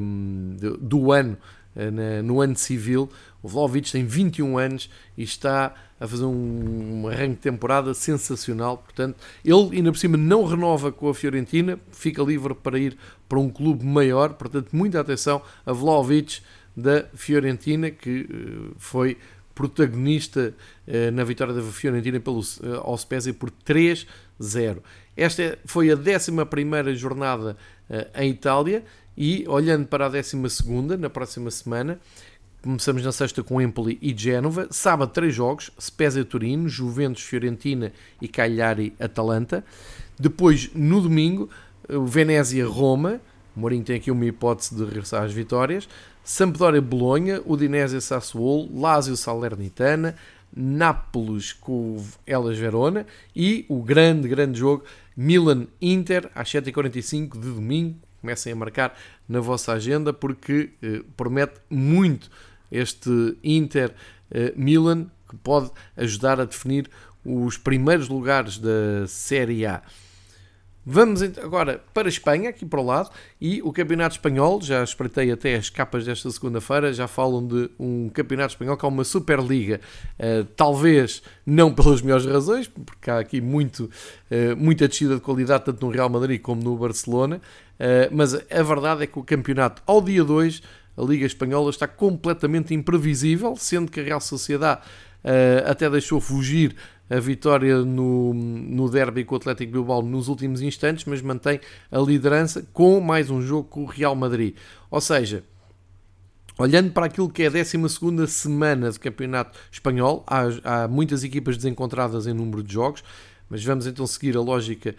de, do ano eh, no ano civil. O Vlaovic tem 21 anos e está a fazer um, um arranque de temporada sensacional. Portanto, ele ainda por cima não renova com a Fiorentina, fica livre para ir para um clube maior. Portanto, muita atenção a Vlaovic da Fiorentina, que uh, foi protagonista uh, na vitória da Fiorentina pelo uh, Spezia por 3-0. Esta foi a 11 jornada uh, em Itália e olhando para a 12 na próxima semana, Começamos na sexta com Empoli e Génova. Sábado, três jogos: Spezia Turino, Juventus Fiorentina e Cagliari Atalanta. Depois, no domingo, Venezia Roma. O Mourinho tem aqui uma hipótese de regressar às vitórias. Sampdoria Bolonha, Udinese Sassuolo, Lazio Salernitana, Nápoles com Elas Verona e o grande, grande jogo Milan Inter às 7h45 de domingo. Comecem a marcar na vossa agenda porque eh, promete muito este Inter eh, Milan, que pode ajudar a definir os primeiros lugares da Série A. Vamos agora para a Espanha, aqui para o lado, e o Campeonato Espanhol, já espreitei até as capas desta segunda-feira, já falam de um Campeonato Espanhol que é uma Superliga, uh, talvez não pelas melhores razões, porque há aqui muito, uh, muita descida de qualidade, tanto no Real Madrid como no Barcelona, mas a verdade é que o campeonato, ao dia 2, a Liga Espanhola está completamente imprevisível, sendo que a Real Sociedade uh, até deixou fugir a vitória no, no derby com o Atlético Bilbao nos últimos instantes, mas mantém a liderança com mais um jogo com o Real Madrid. Ou seja, olhando para aquilo que é a 12 semana de campeonato espanhol, há, há, muitas equipas desencontradas em número de jogos, mas vamos então seguir a lógica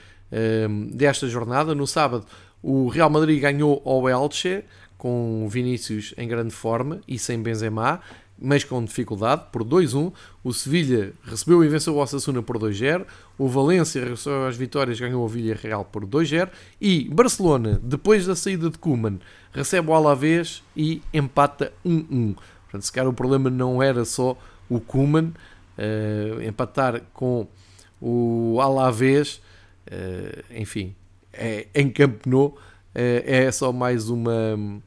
um, desta jornada. No sábado, o Real Madrid ganhou ao Elche, com Vinícius em grande forma e sem Benzema mas com dificuldade, por 2-1. O Sevilha recebeu e venceu o Osasuna por 2-0. O Valência recebeu as vitórias, ganhou o Villarreal por 2-0. E Barcelona, depois da saída de Koeman, recebe o Alavés e empata 1-1. Portanto, se calhar o problema não era só o Koeman, uh, empatar com o Alavés, uh, enfim, é, em Camp Nou, uh, é só mais uma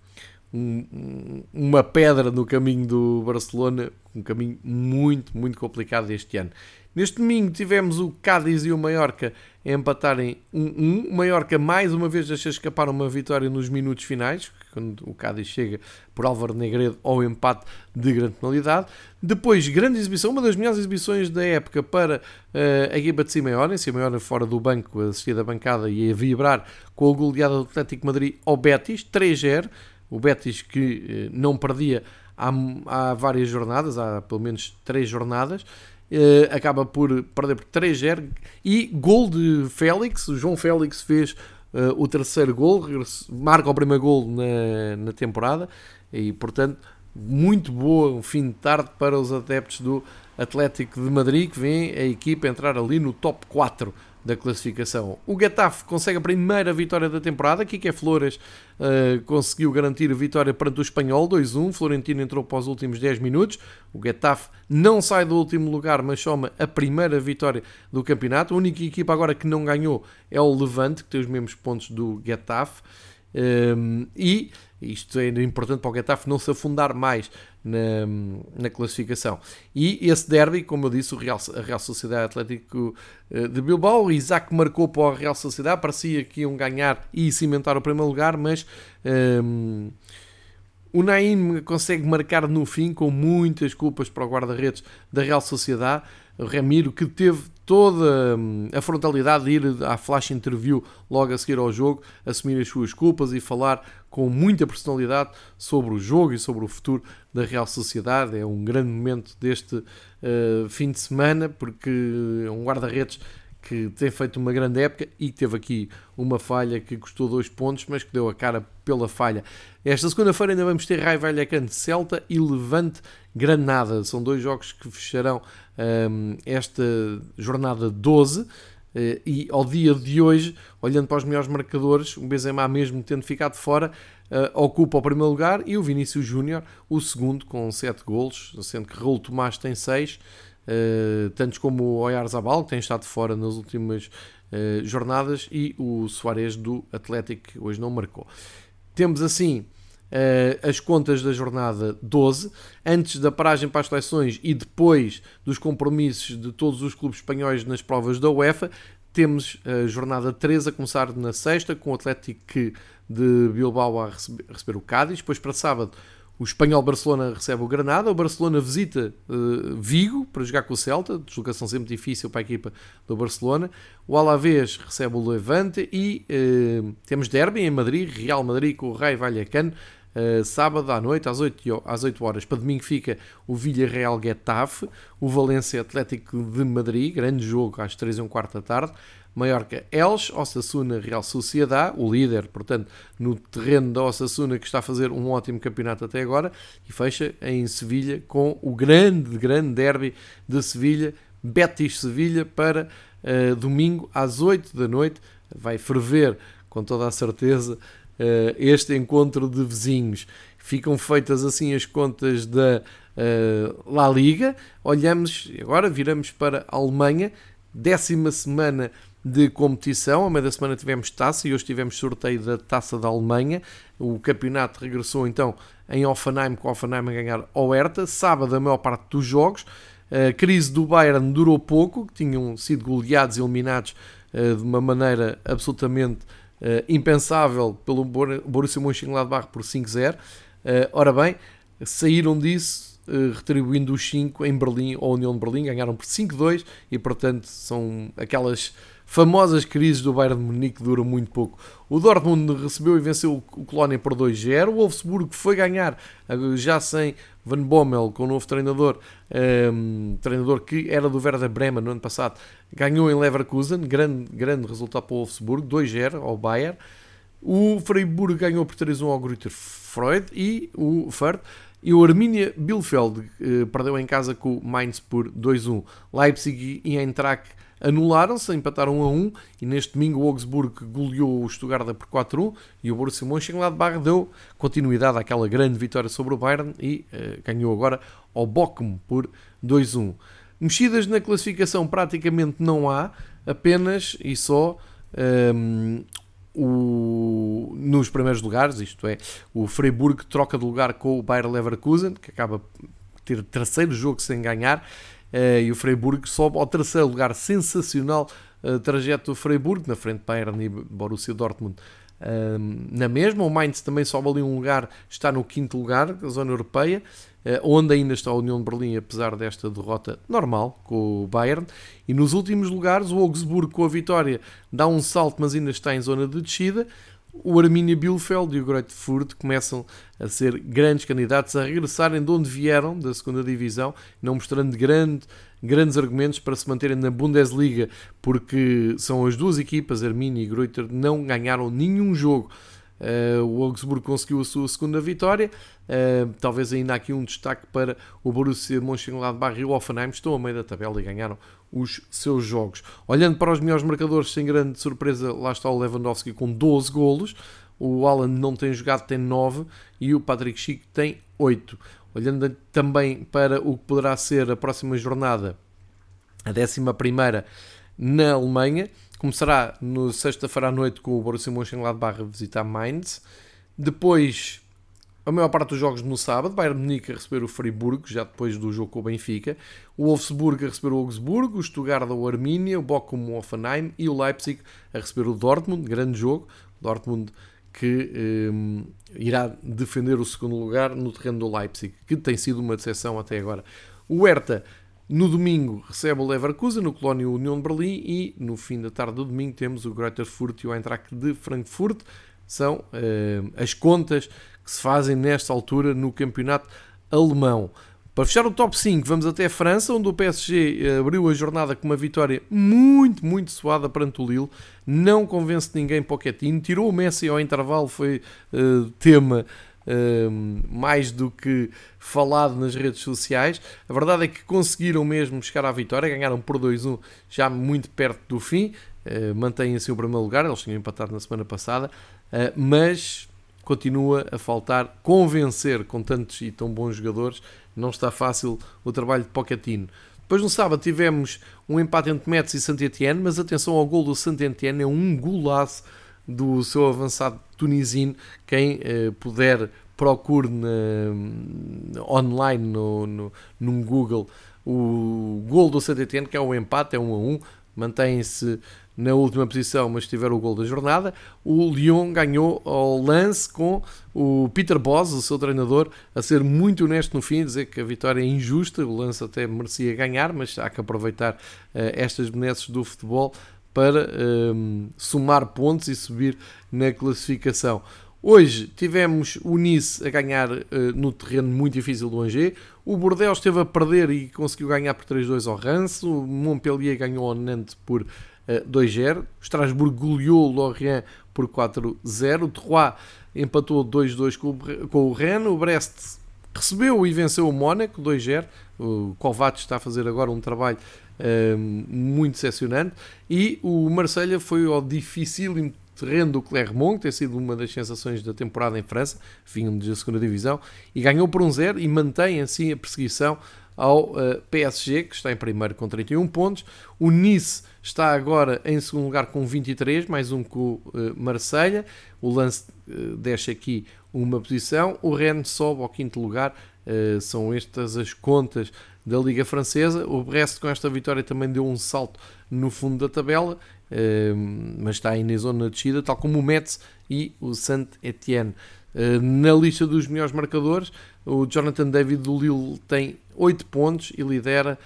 um, uma pedra no caminho do Barcelona, um caminho muito, muito complicado este ano. Neste domingo tivemos o Cádiz e o Mallorca a empatarem 1-1. O Mallorca mais uma vez deixa escapar uma vitória nos minutos finais, quando o Cádiz chega por Álvaro Negredo ao empate de grande penalidade. Depois, grande exibição, uma das melhores exibições da época para uh, a equipa de Simeone. Simeone fora do banco, assistia da bancada e a vibrar com a goleada do Atlético Madrid ao Betis, 3-0. O Betis que eh, não perdia há, há várias jornadas, há pelo menos três jornadas, eh, acaba por perder por 3-0 e gol de Félix, o João Félix fez uh, o terceiro gol, marca o primeiro gol na, na temporada e portanto muito boa um fim de tarde para os adeptos do Atlético de Madrid que vem a equipa entrar ali no top 4 da classificação. O Getafe consegue a primeira vitória da temporada. Kike Flores uh, conseguiu garantir a vitória perante o Espanhol 2-1. Florentino entrou para os últimos 10 minutos. O Getafe não sai do último lugar, mas soma a primeira vitória do campeonato. A única equipa agora que não ganhou é o Levante, que tem os mesmos pontos do Getafe. Um, e isto é importante para o Getafe não se afundar mais na, na classificação. E esse derby, como eu disse, o Real, a Real Sociedade Atlético eh, de Bilbao, o Isaac marcou para a Real Sociedade, parecia que iam ganhar e cimentar o primeiro lugar, mas um, o Naim consegue marcar no fim com muitas culpas para o guarda-redes da Real Sociedade. O Ramiro, que teve toda hum, a frontalidade de ir à flash interview logo a seguir ao jogo, assumir as suas culpas e falar com muita personalidade sobre o jogo e sobre o futuro da Real Sociedade. É um grande momento deste uh, fim de semana, porque é um guarda-redes que tem feito uma grande época e teve aqui uma falha que custou dois pontos, mas que deu a cara pela falha. Esta segunda-feira ainda vamos ter Rai Vallecano Celta e Levante Granada. São dois jogos que fecharão um, esta jornada 12. Uh, eh, e ao dia de hoje, olhando para os melhores marcadores, o Benzema mesmo tendo ficado fora, uh, ocupa o primeiro lugar e o Vinícius Júnior o segundo com 7 golos, sendo que Raul Tomás tem 6 uh, tantos como o Oyarzabal, que tem estado fora nas últimas uh, jornadas, e o Soares do Atlético, que hoje não marcou. Temos assim uh, as contas da jornada 12, antes da paragem para as seleções e depois dos compromissos de todos os clubes espanhóis nas provas da UEFA. Temos a jornada 13 a começar na sexta, com o Atlético de Bilbao a receber o Cádiz. Depois, para sábado, o espanhol Barcelona recebe o Granada, o Barcelona visita uh, Vigo para jogar com o Celta, deslocação sempre difícil para a equipa do Barcelona. O Alavés recebe o Levante e uh, temos derby em Madrid, Real Madrid com o Raio Vallecano, uh, sábado à noite às 8, às 8 horas. Para domingo fica o Villarreal Getafe, o Valência Atlético de Madrid, grande jogo às 3 e um quarto da tarde. Mallorca Elche, Osasuna Real Sociedade, o líder, portanto, no terreno da Osasuna que está a fazer um ótimo campeonato até agora, e fecha em Sevilha com o grande, grande derby de Sevilha, Betis-Sevilha, para uh, domingo às 8 da noite. Vai ferver, com toda a certeza, uh, este encontro de vizinhos. Ficam feitas assim as contas da uh, La Liga. Olhamos, agora viramos para a Alemanha, décima semana de competição. A meio da semana tivemos taça e hoje tivemos sorteio da taça da Alemanha. O campeonato regressou então em Offenheim, com Offenheim a ganhar ao Hertha. Sábado, a maior parte dos jogos. A crise do Bayern durou pouco, tinham sido goleados e eliminados uh, de uma maneira absolutamente uh, impensável pelo Borussia Mönchengladbach por 5-0. ora bem, saíram disso retribuindo os 5 em Berlim, ou União de Berlim, ganharam por 5-2 e portanto são aquelas famosas crises do Bayern de Munique que duram muito pouco. O Dortmund recebeu e venceu o Colónia por 2-0. O Wolfsburgo foi ganhar, já sem Van Bommel, com o novo treinador, um, treinador que era do Werder Bremen no ano passado, ganhou em Leverkusen, grande, grande resultado para o Wolfsburgo, 2-0 ao Bayern. O Freiburg ganhou por 3-1 ao Greuther Freud e o Ferd. E o Arminia Bielefeld eh, perdeu em casa com o Mainz por 2-1. Leipzig e Eintracht anularam-se, empataram 1 a 1 e neste domingo o Augsburg goleou o Stuttgart por 4 1 e o Borussia Mönchengladbach deu continuidade àquela grande vitória sobre o Bayern e uh, ganhou agora ao Bochum por 2 1. Mexidas na classificação praticamente não há, apenas e só um, ehm, o, nos primeiros lugares, isto é, o Freiburg troca de lugar com o Bayer Leverkusen, que acaba de ter terceiro jogo sem ganhar, uh, e o Freiburg sobe ao terceiro lugar, sensacional uh, trajeto do Freiburg, na frente Bayern e Borussia Dortmund. Uh, na mesma, o Mainz também sobe ali um lugar, está no quinto lugar zona europeia, onde ainda está a União de Berlim, apesar desta derrota normal com o Bayern. E nos últimos lugares, o Augsburgo com a vitória dá um salto, mas ainda está em zona de descida o Arminia Bielefeld e o Greuther Fürth começam a ser grandes candidatos a regressarem de onde vieram, da segunda divisão, não mostrando grande, grandes argumentos para se manterem na Bundesliga, porque são as duas equipas, Arminia e Greuther, não ganharam nenhum jogo Uh, o Augsburgo conseguiu a sua segunda vitória. Uh, talvez ainda aqui um destaque para o Borussia Mönchengladbach e o Offenheim. Estão a meio da tabela e ganharam os seus jogos. Olhando para os melhores marcadores, sem grande surpresa, lá está o Lewandowski com 12 golos. O Alan não tem jogado, tem 9 e o Patrick Schick tem 8. Olhando também para o que poderá ser a próxima jornada, a 11 na Alemanha. Começará no sexta-feira à noite com o Borussia Mönchengladbach a visitar Mainz. Depois, a maior parte dos jogos no sábado. Bayern Munique a receber o Friburgo, já depois do jogo com o Benfica. O Wolfsburg a receber o Augsburgo. O Stuttgart o Arminia. O Bochum o Offenheim. E o Leipzig a receber o Dortmund. Grande jogo. Dortmund que um, irá defender o segundo lugar no terreno do Leipzig, que tem sido uma decepção até agora. O Hertha no domingo recebe o Leverkusen, no Colónio União de Berlim e no fim da tarde do domingo temos o Greuther Fürth e o Eintracht de Frankfurt. São uh, as contas que se fazem nesta altura no campeonato alemão. Para fechar o top 5, vamos até a França, onde o PSG eh, abriu a jornada com uma vitória muito, muito suada perante o Lille. Não convence ninguém Pochettino. Tirou o Messi ao intervalo, foi uh, tema mais do que falado nas redes sociais. A verdade é que conseguiram mesmo chegar à vitória, ganharam por 2-1 já muito perto do fim, uh, mantêm-se o primeiro lugar, eles tinham empatado na semana passada, uh, mas continua a faltar convencer com tantos e tão bons jogadores, não está fácil o trabalho de Pochettino. Depois no sábado tivemos um empate entre Metz e Saint-Etienne, mas atenção ao gol do Saint-Etienne, é um golaço do seu avançado tunisino. Quem eh, puder, procure na, online no, no, no Google o gol do Saint-Etienne, que é um empate, é 1 um a 1, um, mantém-se na última posição, mas tiver o gol da jornada. O Lyon ganhou ao lance com o Peter Bosz, o seu treinador, a ser muito honesto no fim, dizer que a vitória é injusta, o lance até merecia ganhar, mas há que aproveitar uh, estas benesses do futebol para um, somar pontos e subir na classificação. Hoje tivemos o Nice a ganhar uh, no terreno muito difícil do Angers. O Bordeaux esteve a perder e conseguiu ganhar por 3-2 ao Rance. O Montpellier ganhou ao Nantes por uh, eh, 2-0. O Strasbourg goleou o Lorient por 4-0. O Troyes empatou 2-2 com, o Rennes. O Brest recebeu e venceu o Mónaco 2-0. O Kovac está a fazer agora um trabalho muito decepcionante. E o Marselha foi ao difícil terreno do Clermont, que tem sido uma das sensações da temporada em França, vinham da segunda divisão, e ganhou por um zero e mantém assim a perseguição ao uh, PSG, que está em primeiro com 31 pontos. O Nice está agora em segundo lugar com 23, mais um com o uh, Marselha. O Lance uh, deixa aqui uma posição. O Rennes sobe ao quinto lugar. Uh, são estas as contas da Liga Francesa. O Brest, com esta vitória, também deu um salto no fundo da tabela, eh, mas está aí na zona de descida, tal como o Metz e o Saint-Etienne. na lista dos melhores marcadores, o Jonathan David do Lille tem 8 pontos e lidera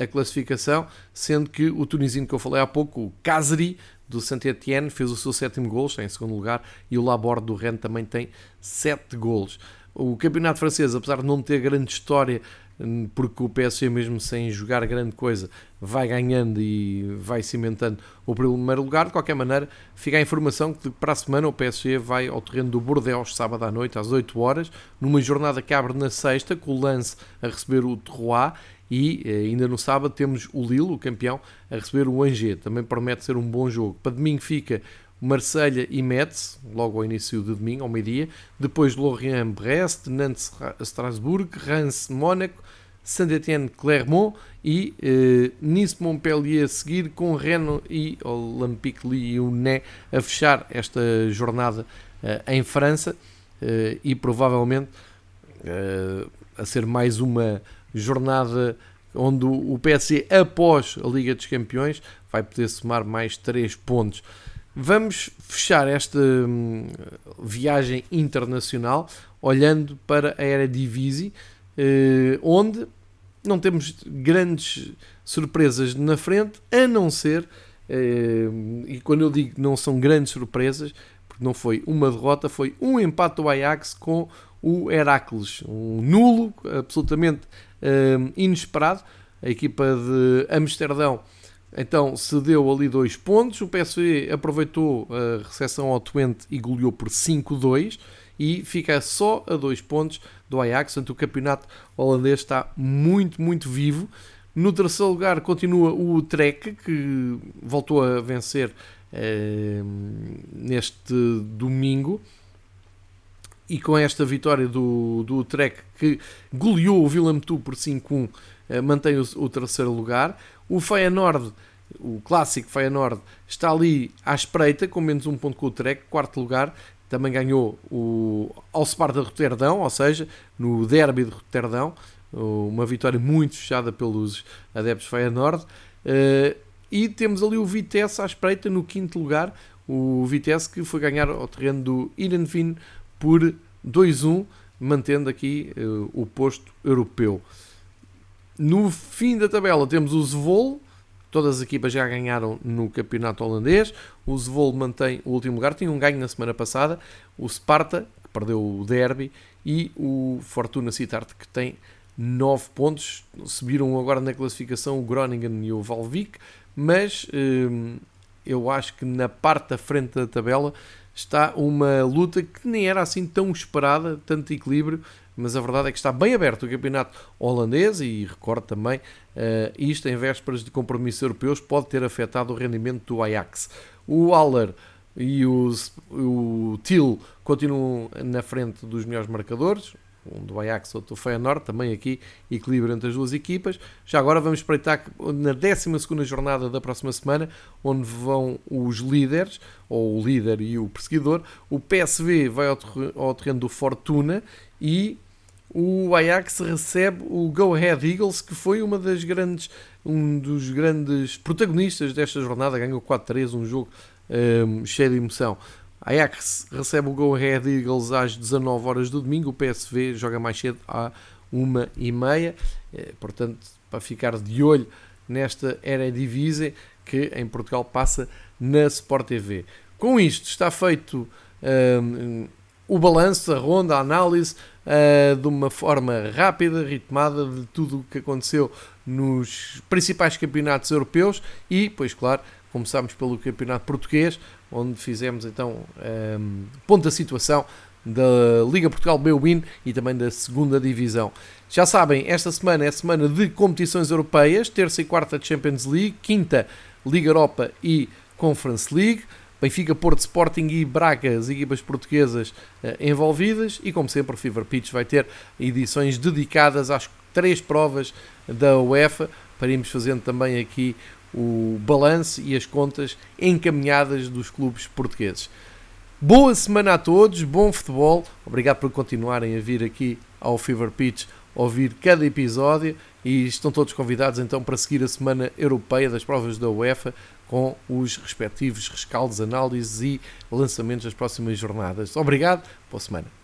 a classificação, sendo que o tunisino que eu falei há pouco, o Kazri, do Saint-Etienne, fez o seu sétimo gol, está em segundo lugar, e o Laborde do Rennes também tem 7 golos. O campeonato francês, apesar de não ter grande história, hum, porque o PSG mesmo sem jogar grande coisa vai ganhando e vai cimentando o primeiro lugar, de qualquer maneira fica a informação que para a semana o PSG vai ao terreno do Bordeaux sábado à noite às 8 horas, numa jornada que abre na sexta com o Lance a receber o Terroir e eh, ainda no sábado temos o Lille, o campeão, a receber o Angers. Também promete ser um bom jogo. Para domingo fica Marselha e Metz, logo ao início de domingo, ao meio-dia. Depois Lorient, Brest, Nantes, Strasbourg, Reims, Mónaco, Saint-Étienne, Clermont e eh, Nice, Montpellier a seguir com Rennes e Olympique Lyonnais a fechar esta jornada eh, em França eh, e provavelmente eh, a ser mais uma jornada onde o PSG, após a Liga dos Campeões, vai poder somar mais 3 pontos. Vamos fechar esta hum, viagem internacional olhando para a Eredivisie, eh, onde não temos grandes surpresas na frente, a não ser, eh, e quando eu digo não são grandes surpresas, porque não foi uma derrota, foi um empate do Ajax com o Heracles, um nulo, absolutamente uh, inesperado. A equipa de Amsterdão então cedeu ali dois pontos. O PSV aproveitou a recepção ao Twente e goleou por 5-2 e fica só a dois pontos do Ajax. Portanto, o campeonato holandês está muito, muito vivo. No terceiro lugar continua o Trek, que voltou a vencer eh, neste domingo e com esta vitória do, do Trek que goleou o Willem por 5-1, eh, mantém o, o, terceiro lugar. O Feyenoord, o clássico Feyenoord, está ali à espreita, com menos um ponto com o Trek, quarto lugar. Também ganhou o ao Sparta de Roterdão, ou seja, no derby de Roterdão, uma vitória muito fechada pelos adeptos Feyenoord. Eh, e temos ali o Vitesse à espreita no quinto lugar, o Vitesse que foi ganhar ao terreno do Irenvin por 2-1, mantendo aqui uh, o posto europeu. No fim da tabela temos o Zvol, todas as equipas já ganharam no campeonato holandês. O Zvol mantém o último lugar, tinha um ganho na semana passada. O Sparta, que perdeu o derby, e o Fortuna Sittard, que tem 9 pontos. Subiram agora na classificação o Groningen e o Valvik, mas uh, eu acho que na parte da frente da tabela está uma luta que nem era assim tão esperada, tanto equilíbrio, mas a verdade é que está bem aberto o campeonato holandês e recordo também, uh, isto em vésperas de compromissos europeus pode ter afetado o rendimento do Ajax. O Aller e o, o Til continuam na frente dos melhores marcadores, um do Ajax, outro do Feyenoord, também aqui equilíbrio entre as duas equipas. Já agora vamos espreitar na 12 jornada da próxima semana, onde vão os líderes, ou o líder e o perseguidor. O PSV vai ao terreno do Fortuna e o Ajax recebe o Go Ahead Eagles, que foi uma das grandes, um dos grandes protagonistas desta jornada, ganhou 4-3, um jogo um, cheio de emoção. Ajax recebe o Go Ahead Eagles às 19 horas do domingo, o PSV joga mais cedo à 1 e meia, é, portanto, para ficar de olho nesta Eredivisie que em Portugal passa na Sport TV. Com isto está feito um, o balanço, a ronda, a análise uh, de uma forma rápida, ritmada de tudo o que aconteceu nos principais campeonatos europeus e, pois claro, começámos pelo campeonato português, onde fizemos então um, ehm, ponto da situação da Liga Portugal B-Win e também da segunda divisão. Já sabem, esta semana é semana de competições europeias, terça e quarta Champions League, quinta Liga Europa e Conference League. Benfica, Porto, Sporting e Braga, as equipas portuguesas uh, envolvidas e como sempre o Fever Pitch vai ter edições dedicadas às três provas da UEFA para irmos fazendo também aqui o balanço e as contas encaminhadas dos clubes portugueses. Boa semana a todos, bom futebol. Obrigado por continuarem a vir aqui ao Fever Pitch, ouvir cada episódio e estão todos convidados então para seguir a Semana Europeia das Provas da UEFA com os respectivos rescaldos, análises e lançamentos das próximas jornadas. Obrigado, boa semana.